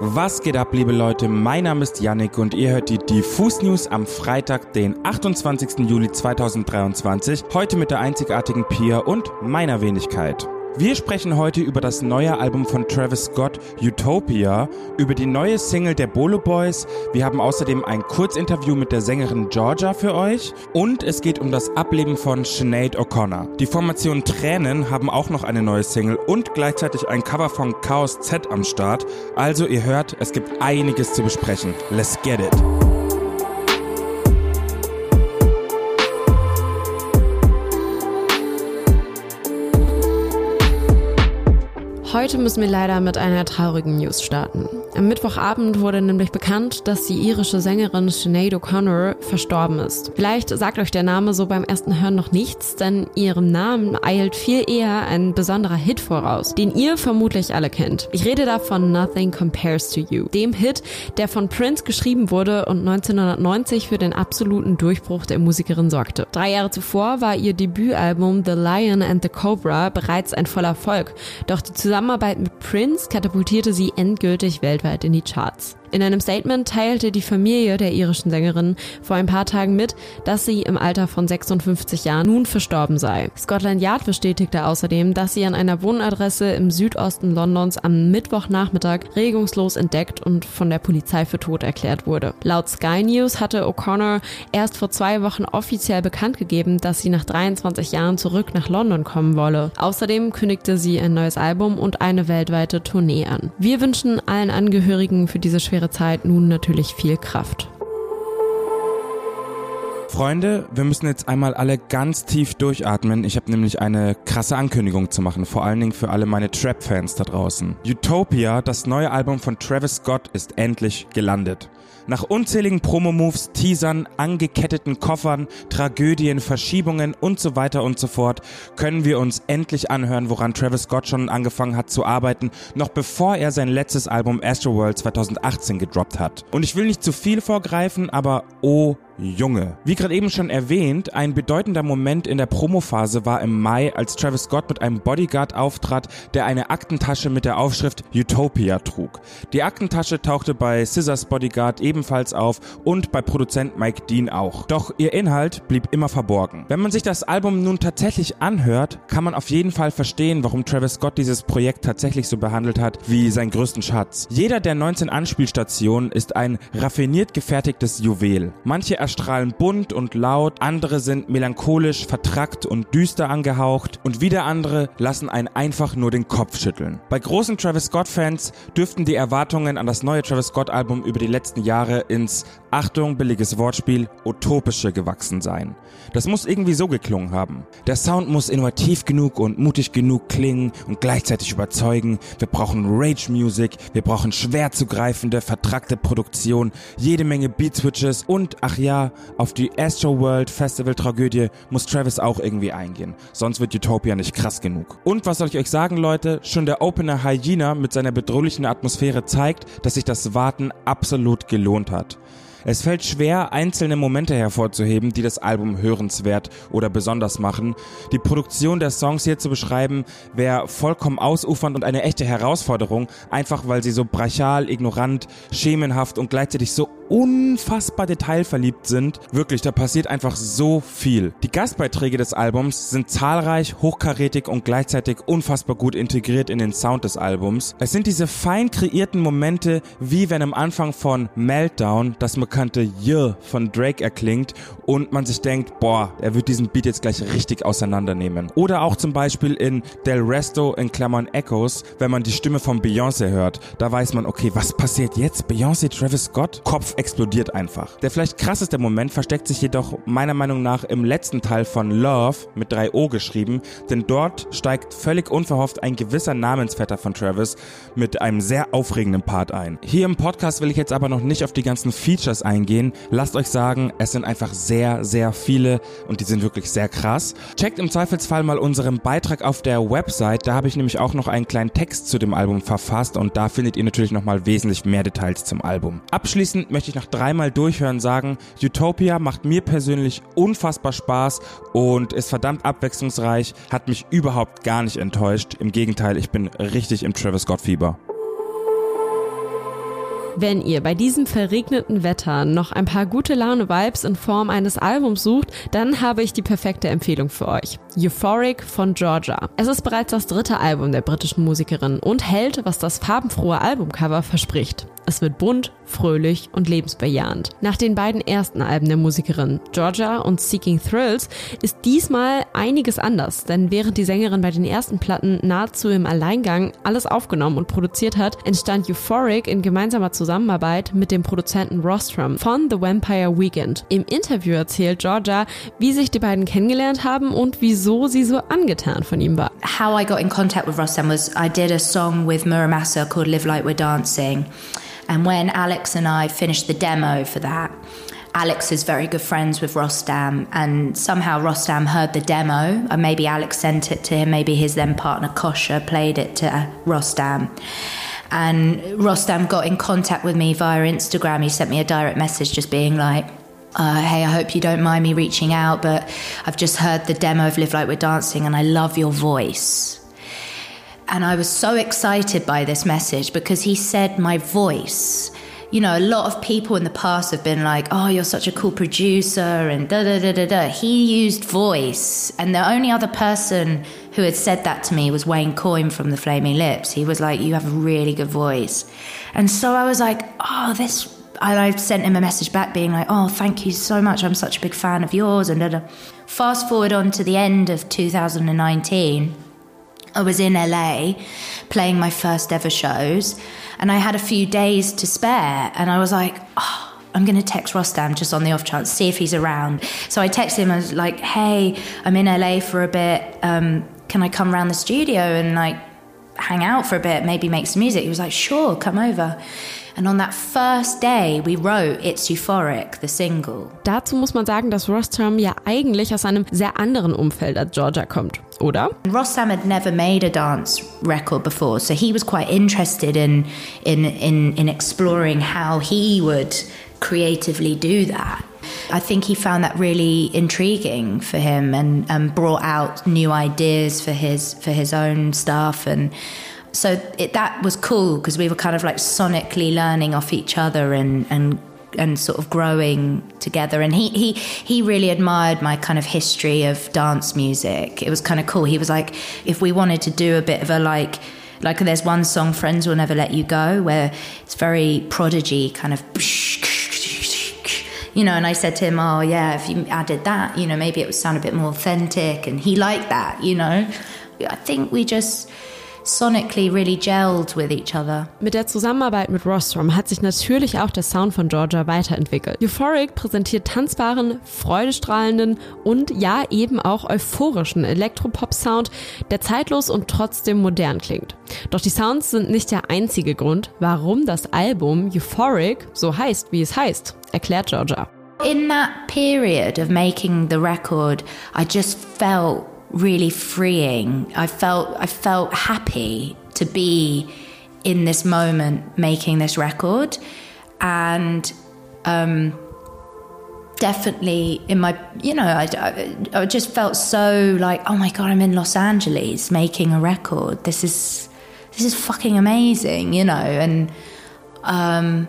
Was geht ab, liebe Leute? Mein Name ist Yannick und ihr hört die Diffus News am Freitag, den 28. Juli 2023. Heute mit der einzigartigen Pia und meiner Wenigkeit. Wir sprechen heute über das neue Album von Travis Scott, Utopia, über die neue Single der Bolo Boys. Wir haben außerdem ein Kurzinterview mit der Sängerin Georgia für euch und es geht um das Ableben von Sinead O'Connor. Die Formation Tränen haben auch noch eine neue Single und gleichzeitig ein Cover von Chaos Z am Start. Also ihr hört, es gibt einiges zu besprechen. Let's get it! Heute müssen wir leider mit einer traurigen News starten. Am Mittwochabend wurde nämlich bekannt, dass die irische Sängerin Sinead O'Connor verstorben ist. Vielleicht sagt euch der Name so beim ersten Hören noch nichts, denn ihrem Namen eilt viel eher ein besonderer Hit voraus, den ihr vermutlich alle kennt. Ich rede da von Nothing Compares to You, dem Hit, der von Prince geschrieben wurde und 1990 für den absoluten Durchbruch der Musikerin sorgte. Drei Jahre zuvor war ihr Debütalbum The Lion and the Cobra bereits ein voller Erfolg, doch die Zusammenarbeit mit Prince katapultierte sie endgültig weltweit in die Charts. In einem Statement teilte die Familie der irischen Sängerin vor ein paar Tagen mit, dass sie im Alter von 56 Jahren nun verstorben sei. Scotland Yard bestätigte außerdem, dass sie an einer Wohnadresse im Südosten Londons am Mittwochnachmittag regungslos entdeckt und von der Polizei für tot erklärt wurde. Laut Sky News hatte O'Connor erst vor zwei Wochen offiziell bekannt gegeben, dass sie nach 23 Jahren zurück nach London kommen wolle. Außerdem kündigte sie ein neues Album und eine weltweite Tournee an. Wir wünschen allen Angehörigen für diese schwere Zeit nun natürlich viel Kraft. Freunde, wir müssen jetzt einmal alle ganz tief durchatmen. Ich habe nämlich eine krasse Ankündigung zu machen, vor allen Dingen für alle meine Trap-Fans da draußen. Utopia, das neue Album von Travis Scott, ist endlich gelandet. Nach unzähligen Promo-Moves, Teasern, angeketteten Koffern, Tragödien, Verschiebungen und so weiter und so fort können wir uns endlich anhören, woran Travis Scott schon angefangen hat zu arbeiten, noch bevor er sein letztes Album Astroworld 2018 gedroppt hat. Und ich will nicht zu viel vorgreifen, aber oh Junge. Wie gerade eben schon erwähnt, ein bedeutender Moment in der Promophase war im Mai, als Travis Scott mit einem Bodyguard auftrat, der eine Aktentasche mit der Aufschrift Utopia trug. Die Aktentasche tauchte bei Scissors Bodyguard ebenfalls auf und bei Produzent Mike Dean auch. Doch ihr Inhalt blieb immer verborgen. Wenn man sich das Album nun tatsächlich anhört, kann man auf jeden Fall verstehen, warum Travis Scott dieses Projekt tatsächlich so behandelt hat wie seinen größten Schatz. Jeder der 19 Anspielstationen ist ein raffiniert gefertigtes Juwel. Manche erstrahlen bunt und laut, andere sind melancholisch, vertrackt und düster angehaucht und wieder andere lassen einen einfach nur den Kopf schütteln. Bei großen Travis Scott-Fans dürften die Erwartungen an das neue Travis Scott-Album über die letzten Jahre ins, Achtung, billiges Wortspiel, utopische gewachsen sein. Das muss irgendwie so geklungen haben. Der Sound muss innovativ genug und mutig genug klingen und gleichzeitig überzeugen. Wir brauchen Rage-Music, wir brauchen schwer zugreifende, vertrackte Produktion, jede Menge Beat-Switches und, ach ja, ja, auf die Astro World Festival Tragödie muss Travis auch irgendwie eingehen. Sonst wird Utopia nicht krass genug. Und was soll ich euch sagen, Leute? Schon der Opener Hyena mit seiner bedrohlichen Atmosphäre zeigt, dass sich das Warten absolut gelohnt hat. Es fällt schwer, einzelne Momente hervorzuheben, die das Album hörenswert oder besonders machen. Die Produktion der Songs hier zu beschreiben, wäre vollkommen ausufernd und eine echte Herausforderung, einfach weil sie so brachial, ignorant, schemenhaft und gleichzeitig so unfassbar detailverliebt sind. Wirklich, da passiert einfach so viel. Die Gastbeiträge des Albums sind zahlreich, hochkarätig und gleichzeitig unfassbar gut integriert in den Sound des Albums. Es sind diese fein kreierten Momente, wie wenn am Anfang von Meltdown das bekannte Yeah von Drake erklingt und man sich denkt, boah, er wird diesen Beat jetzt gleich richtig auseinandernehmen. Oder auch zum Beispiel in Del Resto in Klammern Echoes, wenn man die Stimme von Beyoncé hört, da weiß man, okay, was passiert jetzt? Beyoncé, Travis Scott? Kopf explodiert einfach. Der vielleicht krasseste Moment versteckt sich jedoch meiner Meinung nach im letzten Teil von Love mit 3O geschrieben, denn dort steigt völlig unverhofft ein gewisser Namensvetter von Travis mit einem sehr aufregenden Part ein. Hier im Podcast will ich jetzt aber noch nicht auf die ganzen Features eingehen. Lasst euch sagen, es sind einfach sehr, sehr viele und die sind wirklich sehr krass. Checkt im Zweifelsfall mal unseren Beitrag auf der Website. Da habe ich nämlich auch noch einen kleinen Text zu dem Album verfasst und da findet ihr natürlich nochmal wesentlich mehr Details zum Album. Abschließend möchte ich nach dreimal durchhören sagen, Utopia macht mir persönlich unfassbar Spaß und ist verdammt abwechslungsreich, hat mich überhaupt gar nicht enttäuscht. Im Gegenteil, ich bin richtig im Travis Scott Fieber. Wenn ihr bei diesem verregneten Wetter noch ein paar gute Laune-Vibes in Form eines Albums sucht, dann habe ich die perfekte Empfehlung für euch. Euphoric von Georgia. Es ist bereits das dritte Album der britischen Musikerin und hält, was das farbenfrohe Albumcover verspricht. Es wird bunt, fröhlich und lebensbejahend. Nach den beiden ersten Alben der Musikerin, Georgia und Seeking Thrills, ist diesmal einiges anders, denn während die Sängerin bei den ersten Platten nahezu im Alleingang alles aufgenommen und produziert hat, entstand Euphoric in gemeinsamer Zusammenarbeit mit dem Produzenten Rostrum von The Vampire Weekend. Im Interview erzählt Georgia, wie sich die beiden kennengelernt haben und wieso sie so angetan von ihm war. How I got in contact with Rostam was I did a song with Muramasa called Live Like We're Dancing. And when Alex and I finished the demo for that, Alex is very good friends with Rostam, and somehow Rostam heard the demo, and maybe Alex sent it to him, maybe his then partner Kosha played it to Rostam. And Rostam got in contact with me via Instagram. He sent me a direct message just being like, uh, hey, I hope you don't mind me reaching out, but I've just heard the demo of Live Like We're Dancing and I love your voice. And I was so excited by this message because he said my voice. You know, a lot of people in the past have been like, oh, you're such a cool producer and da da da da da. He used voice. And the only other person who had said that to me was Wayne Coyne from the Flaming Lips. He was like, you have a really good voice. And so I was like, oh, this. And I sent him a message back being like, oh, thank you so much. I'm such a big fan of yours. And da da. Fast forward on to the end of 2019 I was in LA playing my first ever shows, and I had a few days to spare, and I was like, oh, I'm going to text Rostam just on the off chance, see if he's around. So I texted him, I was like, hey, I'm in LA for a bit. Um, can I come around the studio and like hang out for a bit, maybe make some music? He was like, sure, come over. And on that first day we wrote It's Euphoric, the single. Dazu muss man sagen, dass Rostam ja eigentlich aus einem sehr anderen Umfeld als Georgia kommt, oder? Rostam had never made a dance record before, so he was quite interested in in in, in exploring how he would creatively do that. I think he found that really intriguing for him and, and brought out new ideas for his for his own stuff and so it, that was cool because we were kind of like sonically learning off each other and and and sort of growing together. And he he he really admired my kind of history of dance music. It was kind of cool. He was like if we wanted to do a bit of a like like there's one song friends will never let you go where it's very prodigy kind of you know and i said to him oh yeah if you added that you know maybe it would sound a bit more authentic and he liked that you know. I think we just sonically really gelled with each other. Mit der Zusammenarbeit mit Rostrum hat sich natürlich auch der Sound von Georgia weiterentwickelt. Euphoric präsentiert tanzbaren, freudestrahlenden und ja eben auch euphorischen Elektropop-Sound, der zeitlos und trotzdem modern klingt. Doch die Sounds sind nicht der einzige Grund, warum das Album Euphoric so heißt, wie es heißt, erklärt Georgia. In that period of making the record, I just felt really freeing. I felt I felt happy to be in this moment making this record, and um, definitely in my you know I, I, I just felt so like oh my god I'm in Los Angeles making a record. This is this is fucking amazing, you know, and um,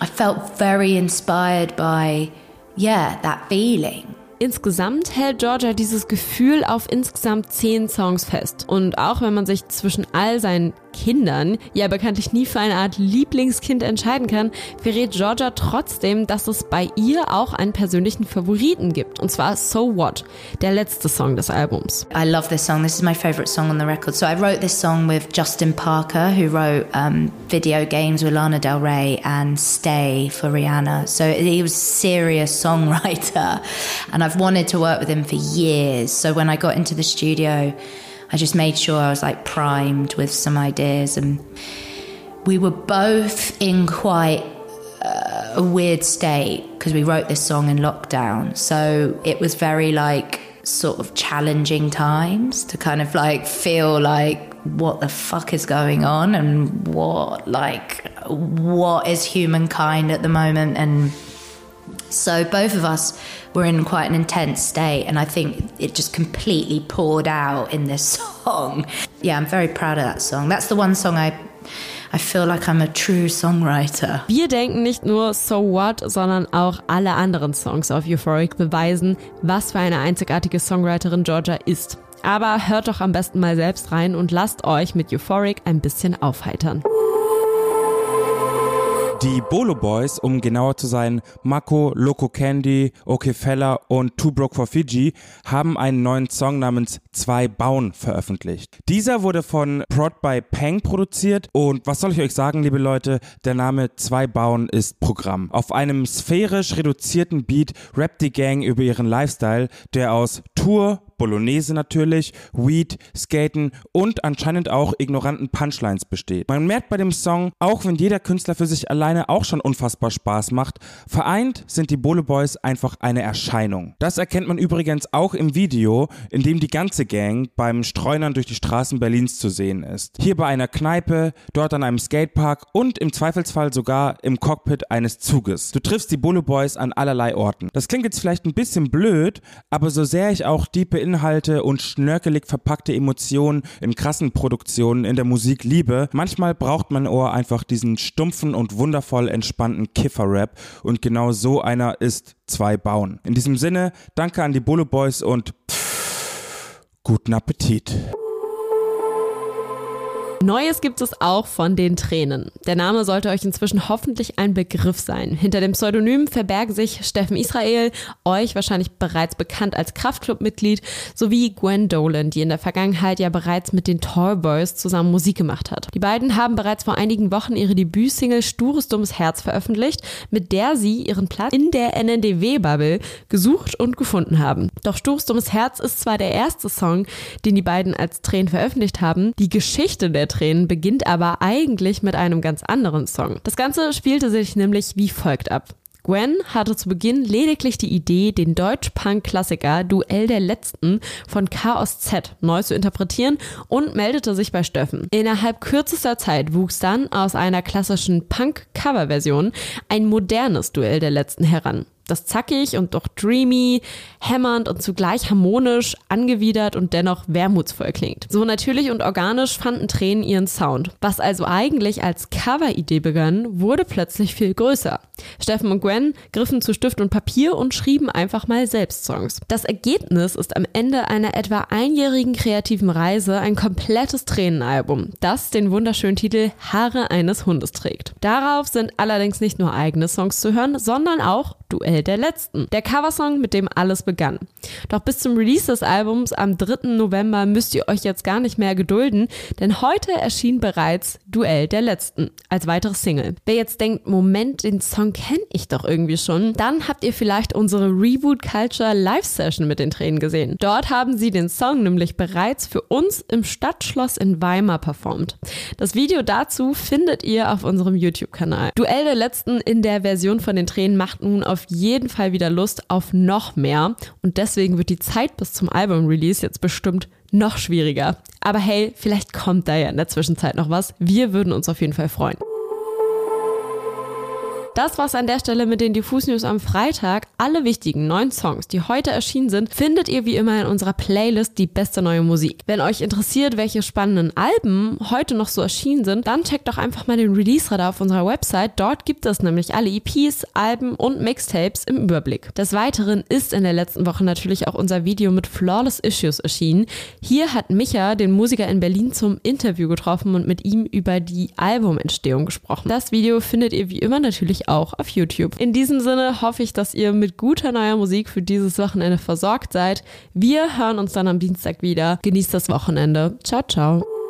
I felt very inspired by yeah that feeling. Insgesamt hält Georgia dieses Gefühl auf insgesamt zehn Songs fest. Und auch wenn man sich zwischen all seinen Kindern ja bekanntlich nie für eine Art Lieblingskind entscheiden kann, verrät Georgia trotzdem, dass es bei ihr auch einen persönlichen Favoriten gibt. Und zwar So What, der letzte Song des Albums. I love this song. This is my favorite song on the record. So I wrote this song with Justin Parker, who wrote um, video games with Lana Del Rey and Stay for Rihanna. So he was a serious songwriter. And I've wanted to work with him for years. So when I got into the studio, I just made sure I was like primed with some ideas. And we were both in quite uh, a weird state because we wrote this song in lockdown. So it was very like sort of challenging times to kind of like feel like what the fuck is going on and what like what is humankind at the moment and so both of us were in quite an intense state, and I think it just completely poured out in this song. Yeah, I'm very proud of that song. That's the one song I I feel like I'm a true songwriter. Wir denken nicht nur So What, sondern auch alle anderen Songs auf Euphoric beweisen, was für eine einzigartige Songwriterin Georgia ist. Aber hört doch am besten mal selbst rein und lasst euch mit Euphoric ein bisschen aufheitern. Die Bolo Boys, um genauer zu sein, Mako, Loco Candy, OK Fella und Too Broke for Fiji, haben einen neuen Song namens Zwei Bauen veröffentlicht. Dieser wurde von Prod by Peng produziert und was soll ich euch sagen, liebe Leute, der Name Zwei Bauen ist Programm. Auf einem sphärisch reduzierten Beat rappt die Gang über ihren Lifestyle, der aus Tour, Bolognese natürlich, Weed, Skaten und anscheinend auch ignoranten Punchlines besteht. Man merkt bei dem Song, auch wenn jeder Künstler für sich alleine auch schon unfassbar Spaß macht, vereint sind die Bolo Boys einfach eine Erscheinung. Das erkennt man übrigens auch im Video, in dem die ganze Gang beim Streunern durch die Straßen Berlins zu sehen ist. Hier bei einer Kneipe, dort an einem Skatepark und im Zweifelsfall sogar im Cockpit eines Zuges. Du triffst die Bolo Boys an allerlei Orten. Das klingt jetzt vielleicht ein bisschen blöd, aber so sehr ich auch diepe Inhalte und schnörkelig verpackte Emotionen in krassen Produktionen in der Musik liebe, manchmal braucht mein Ohr einfach diesen stumpfen und wundervoll entspannten Kiffer-Rap und genau so einer ist zwei Bauen. In diesem Sinne, danke an die Bolo Boys und pff, guten Appetit. Neues gibt es auch von den Tränen. Der Name sollte euch inzwischen hoffentlich ein Begriff sein. Hinter dem Pseudonym verbergen sich Steffen Israel, euch wahrscheinlich bereits bekannt als Kraftclub-Mitglied, sowie Gwen Dolan, die in der Vergangenheit ja bereits mit den Tallboys zusammen Musik gemacht hat. Die beiden haben bereits vor einigen Wochen ihre Debütsingle Stures Dummes Herz veröffentlicht, mit der sie ihren Platz in der NNDW-Bubble gesucht und gefunden haben. Doch Stures Dummes Herz ist zwar der erste Song, den die beiden als Tränen veröffentlicht haben, die Geschichte der Tränen beginnt aber eigentlich mit einem ganz anderen Song. Das Ganze spielte sich nämlich wie folgt ab. Gwen hatte zu Beginn lediglich die Idee, den Deutsch-Punk-Klassiker Duell der Letzten von Chaos Z neu zu interpretieren und meldete sich bei Steffen. Innerhalb kürzester Zeit wuchs dann aus einer klassischen Punk-Cover-Version ein modernes Duell der Letzten heran das zackig und doch dreamy, hämmernd und zugleich harmonisch, angewidert und dennoch wermutsvoll klingt. So natürlich und organisch fanden Tränen ihren Sound. Was also eigentlich als Cover-Idee begann, wurde plötzlich viel größer. Steffen und Gwen griffen zu Stift und Papier und schrieben einfach mal selbst Songs. Das Ergebnis ist am Ende einer etwa einjährigen kreativen Reise ein komplettes Tränenalbum, das den wunderschönen Titel Haare eines Hundes trägt. Darauf sind allerdings nicht nur eigene Songs zu hören, sondern auch Duell der Letzten. Der Coversong, mit dem alles begann. Doch bis zum Release des Albums am 3. November müsst ihr euch jetzt gar nicht mehr gedulden, denn heute erschien bereits Duell der Letzten als weiteres Single. Wer jetzt denkt, Moment, den Song kenne ich doch irgendwie schon, dann habt ihr vielleicht unsere Reboot Culture Live Session mit den Tränen gesehen. Dort haben sie den Song nämlich bereits für uns im Stadtschloss in Weimar performt. Das Video dazu findet ihr auf unserem YouTube-Kanal. Duell der Letzten in der Version von den Tränen macht nun auf jeden Fall wieder Lust auf noch mehr und deswegen wird die Zeit bis zum Album-Release jetzt bestimmt noch schwieriger. Aber hey, vielleicht kommt da ja in der Zwischenzeit noch was. Wir würden uns auf jeden Fall freuen. Das war's an der Stelle mit den Diffus News am Freitag. Alle wichtigen neuen Songs, die heute erschienen sind, findet ihr wie immer in unserer Playlist Die beste neue Musik. Wenn euch interessiert, welche spannenden Alben heute noch so erschienen sind, dann checkt doch einfach mal den Release-Radar auf unserer Website. Dort gibt es nämlich alle EPs, Alben und Mixtapes im Überblick. Des Weiteren ist in der letzten Woche natürlich auch unser Video mit Flawless Issues erschienen. Hier hat Micha den Musiker in Berlin zum Interview getroffen und mit ihm über die Albumentstehung gesprochen. Das Video findet ihr wie immer auch auf YouTube. In diesem Sinne hoffe ich, dass ihr mit guter neuer Musik für dieses Wochenende versorgt seid. Wir hören uns dann am Dienstag wieder. Genießt das Wochenende. Ciao, ciao.